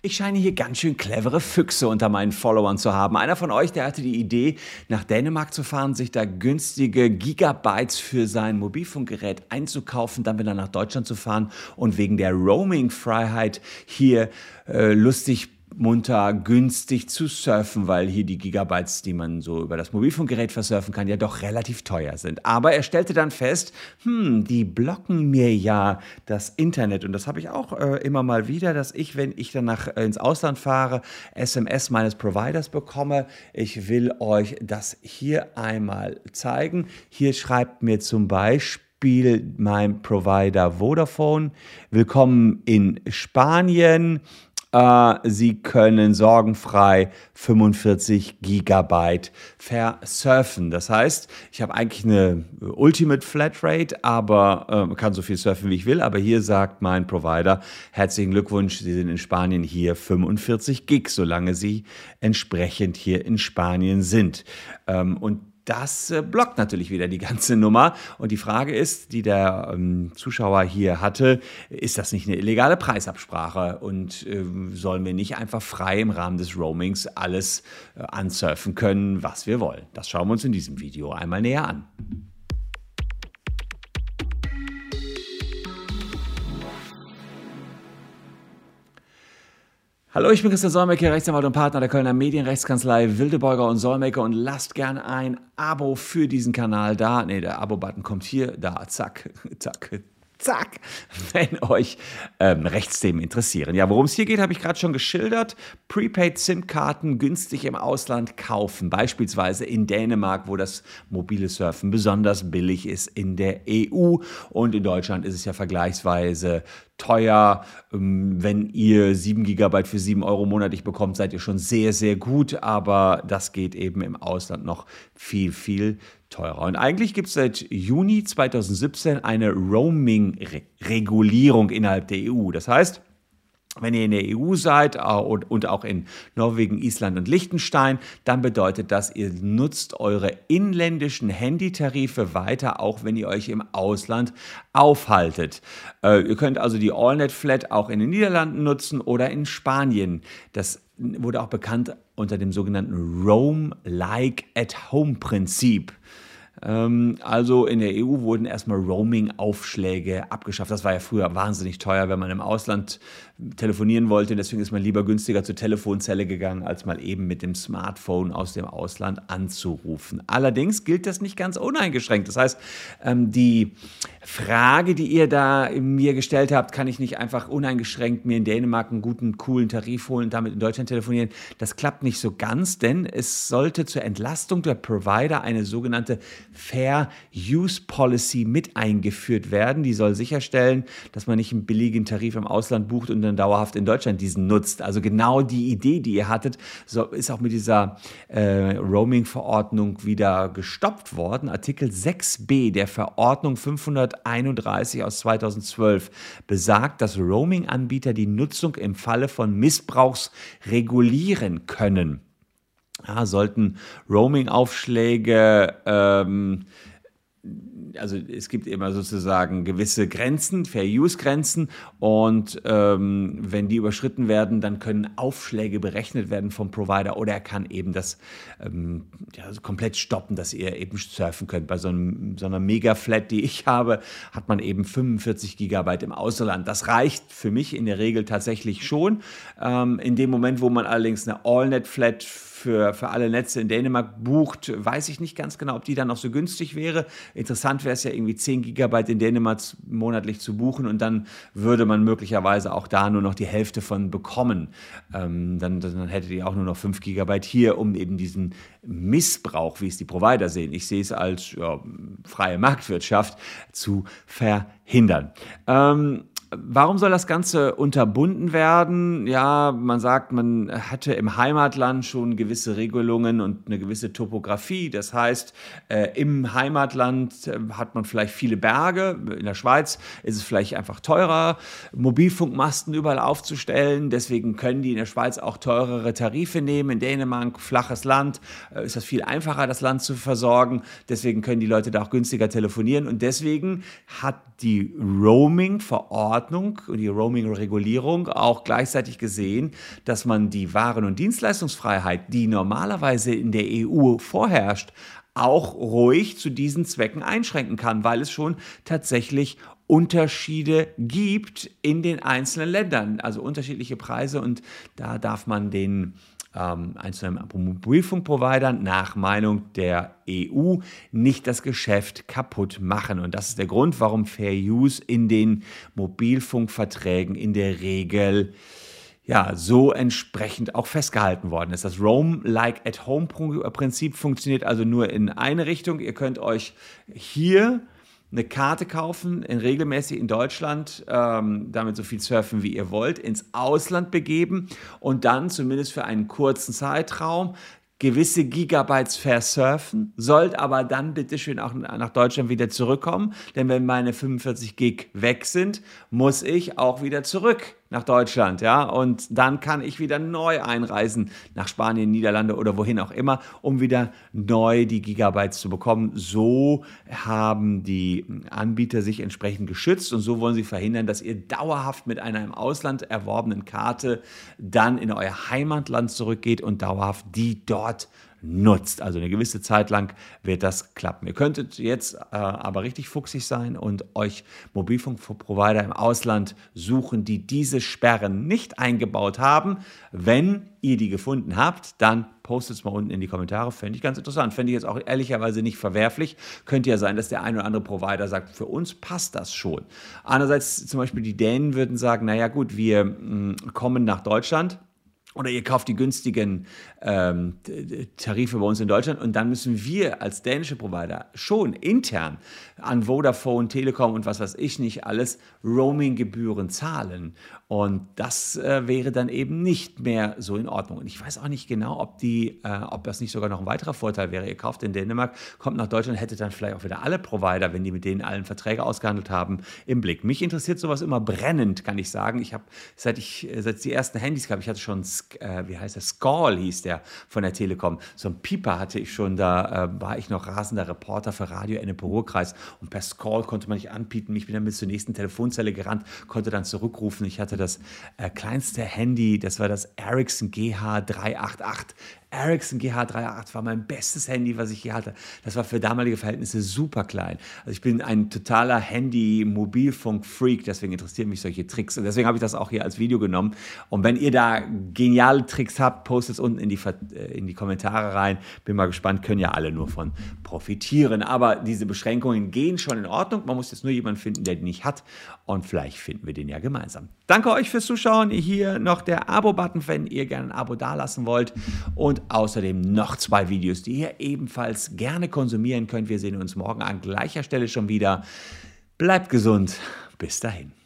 Ich scheine hier ganz schön clevere Füchse unter meinen Followern zu haben. Einer von euch, der hatte die Idee, nach Dänemark zu fahren, sich da günstige Gigabytes für sein Mobilfunkgerät einzukaufen, dann wieder nach Deutschland zu fahren und wegen der Roaming-Freiheit hier äh, lustig munter günstig zu surfen, weil hier die Gigabytes, die man so über das Mobilfunkgerät versurfen kann, ja doch relativ teuer sind. Aber er stellte dann fest, hm, die blocken mir ja das Internet und das habe ich auch äh, immer mal wieder, dass ich, wenn ich dann nach, äh, ins Ausland fahre, SMS meines Providers bekomme. Ich will euch das hier einmal zeigen. Hier schreibt mir zum Beispiel mein Provider Vodafone. Willkommen in Spanien. Äh, Sie können sorgenfrei 45 Gigabyte versurfen. Das heißt, ich habe eigentlich eine Ultimate Flatrate, aber äh, kann so viel surfen, wie ich will. Aber hier sagt mein Provider, herzlichen Glückwunsch, Sie sind in Spanien hier 45 Gig, solange Sie entsprechend hier in Spanien sind. Ähm, und das äh, blockt natürlich wieder die ganze Nummer. Und die Frage ist, die der ähm, Zuschauer hier hatte, ist das nicht eine illegale Preisabsprache und äh, sollen wir nicht einfach frei im Rahmen des Roamings alles äh, ansurfen können, was wir wollen? Das schauen wir uns in diesem Video einmal näher an. Hallo, ich bin Christian Solmecke, Rechtsanwalt und Partner der Kölner Medienrechtskanzlei Wildebeuger und Solmecke und lasst gerne ein Abo für diesen Kanal da. Ne, der Abo-Button kommt hier, da, zack, zack, zack, wenn euch ähm, Rechtsthemen interessieren. Ja, worum es hier geht, habe ich gerade schon geschildert. Prepaid-SIM-Karten günstig im Ausland kaufen, beispielsweise in Dänemark, wo das mobile Surfen besonders billig ist in der EU. Und in Deutschland ist es ja vergleichsweise teuer. Ähm, wenn ihr 7 GB für 7 Euro monatlich bekommt, seid ihr schon sehr, sehr gut. Aber das geht eben im Ausland noch viel, viel teurer. Und eigentlich gibt es seit Juni 2017 eine Roaming-Regulierung innerhalb der EU. Das heißt, wenn ihr in der EU seid und auch in Norwegen, Island und Liechtenstein, dann bedeutet das, ihr nutzt eure inländischen Handytarife weiter, auch wenn ihr euch im Ausland aufhaltet. Äh, ihr könnt also die AllNet Flat auch in den Niederlanden nutzen oder in Spanien. Das wurde auch bekannt unter dem sogenannten Roam Like at Home Prinzip. Ähm, also in der EU wurden erstmal Roaming-Aufschläge abgeschafft. Das war ja früher wahnsinnig teuer, wenn man im Ausland telefonieren wollte. Deswegen ist man lieber günstiger zur Telefonzelle gegangen, als mal eben mit dem Smartphone aus dem Ausland anzurufen. Allerdings gilt das nicht ganz uneingeschränkt. Das heißt, ähm, die Frage, die ihr da mir gestellt habt, kann ich nicht einfach uneingeschränkt mir in Dänemark einen guten, coolen Tarif holen und damit in Deutschland telefonieren. Das klappt nicht so ganz, denn es sollte zur Entlastung der Provider eine sogenannte Fair Use Policy mit eingeführt werden. Die soll sicherstellen, dass man nicht einen billigen Tarif im Ausland bucht und dann dauerhaft in Deutschland diesen nutzt. Also genau die Idee, die ihr hattet, so ist auch mit dieser äh, Roaming-Verordnung wieder gestoppt worden. Artikel 6b der Verordnung 531 aus 2012 besagt, dass Roaming-Anbieter die Nutzung im Falle von Missbrauchs regulieren können ja, sollten Roaming-Aufschläge ähm, also es gibt immer sozusagen gewisse Grenzen, Fair-Use-Grenzen und ähm, wenn die überschritten werden, dann können Aufschläge berechnet werden vom Provider oder er kann eben das ähm, ja, also komplett stoppen, dass ihr eben surfen könnt. Bei so, einem, so einer Mega-Flat, die ich habe, hat man eben 45 Gigabyte im Ausland. Das reicht für mich in der Regel tatsächlich schon. Ähm, in dem Moment, wo man allerdings eine All-Net-Flat für, für alle Netze in Dänemark bucht, weiß ich nicht ganz genau, ob die dann noch so günstig wäre. Interessant wäre es ja irgendwie 10 Gigabyte in Dänemark monatlich zu buchen und dann würde man möglicherweise auch da nur noch die Hälfte von bekommen. Ähm, dann, dann hättet ihr auch nur noch 5 Gigabyte hier, um eben diesen Missbrauch, wie es die Provider sehen, ich sehe es als ja, freie Marktwirtschaft, zu verhindern. Ähm, Warum soll das Ganze unterbunden werden? Ja, man sagt, man hatte im Heimatland schon gewisse Regelungen und eine gewisse Topografie. Das heißt, äh, im Heimatland äh, hat man vielleicht viele Berge. In der Schweiz ist es vielleicht einfach teurer, Mobilfunkmasten überall aufzustellen. Deswegen können die in der Schweiz auch teurere Tarife nehmen. In Dänemark, flaches Land, äh, ist das viel einfacher, das Land zu versorgen. Deswegen können die Leute da auch günstiger telefonieren. Und deswegen hat die Roaming vor Ort Verordnung und die Roaming-Regulierung auch gleichzeitig gesehen, dass man die Waren- und Dienstleistungsfreiheit, die normalerweise in der EU vorherrscht, auch ruhig zu diesen Zwecken einschränken kann, weil es schon tatsächlich Unterschiede gibt in den einzelnen Ländern, also unterschiedliche Preise und da darf man den ähm, einzelnen Mobilfunkprovidern nach Meinung der EU nicht das Geschäft kaputt machen. Und das ist der Grund, warum Fair Use in den Mobilfunkverträgen in der Regel ja, so entsprechend auch festgehalten worden ist. Das Roam-like-at-home-Prinzip funktioniert also nur in eine Richtung. Ihr könnt euch hier eine Karte kaufen, in regelmäßig in Deutschland, ähm, damit so viel surfen, wie ihr wollt, ins Ausland begeben und dann zumindest für einen kurzen Zeitraum gewisse Gigabytes versurfen, sollt aber dann bitte schön auch nach Deutschland wieder zurückkommen, denn wenn meine 45 Gig weg sind, muss ich auch wieder zurück nach Deutschland, ja, und dann kann ich wieder neu einreisen nach Spanien, Niederlande oder wohin auch immer, um wieder neu die Gigabytes zu bekommen. So haben die Anbieter sich entsprechend geschützt und so wollen sie verhindern, dass ihr dauerhaft mit einer im Ausland erworbenen Karte dann in euer Heimatland zurückgeht und dauerhaft die dort nutzt. Also eine gewisse Zeit lang wird das klappen. Ihr könntet jetzt äh, aber richtig fuchsig sein und euch Mobilfunkprovider im Ausland suchen, die diese Sperren nicht eingebaut haben. Wenn ihr die gefunden habt, dann postet es mal unten in die Kommentare. Fände ich ganz interessant. Fände ich jetzt auch ehrlicherweise nicht verwerflich. Könnte ja sein, dass der ein oder andere Provider sagt, für uns passt das schon. Andererseits zum Beispiel die Dänen würden sagen, naja gut, wir mh, mm, kommen nach Deutschland oder ihr kauft die günstigen ähm, Tarife bei uns in Deutschland und dann müssen wir als dänische Provider schon intern an Vodafone, Telekom und was weiß ich nicht alles Roaming-Gebühren zahlen. Und das äh, wäre dann eben nicht mehr so in Ordnung. Und ich weiß auch nicht genau, ob, die, äh, ob das nicht sogar noch ein weiterer Vorteil wäre. Ihr kauft in Dänemark, kommt nach Deutschland, hättet dann vielleicht auch wieder alle Provider, wenn die mit denen allen Verträge ausgehandelt haben, im Blick. Mich interessiert sowas immer brennend, kann ich sagen. Ich habe, seit ich, seit ich die ersten Handys gab, ich hatte schon, äh, wie heißt der, Skall hieß der von der Telekom. So ein Pieper hatte ich schon, da äh, war ich noch rasender Reporter für Radio Ennepe Ruhrkreis und per Skall konnte man nicht anbieten. Ich bin dann bis zur nächsten Telefonzelle gerannt, konnte dann zurückrufen. Ich hatte das äh, kleinste Handy, das war das Ericsson GH388. Ericsson GH388 war mein bestes Handy, was ich je hatte. Das war für damalige Verhältnisse super klein. Also ich bin ein totaler Handy-Mobilfunk-Freak, deswegen interessieren mich solche Tricks. Und deswegen habe ich das auch hier als Video genommen. Und wenn ihr da geniale Tricks habt, postet es unten in die, äh, in die Kommentare rein. Bin mal gespannt, können ja alle nur von profitieren. Aber diese Beschränkungen gehen schon in Ordnung. Man muss jetzt nur jemanden finden, der die nicht hat. Und vielleicht finden wir den ja gemeinsam. Danke euch fürs Zuschauen. Hier noch der Abo-Button, wenn ihr gerne ein Abo dalassen wollt. Und und außerdem noch zwei Videos, die ihr ebenfalls gerne konsumieren könnt. Wir sehen uns morgen an gleicher Stelle schon wieder. Bleibt gesund. Bis dahin.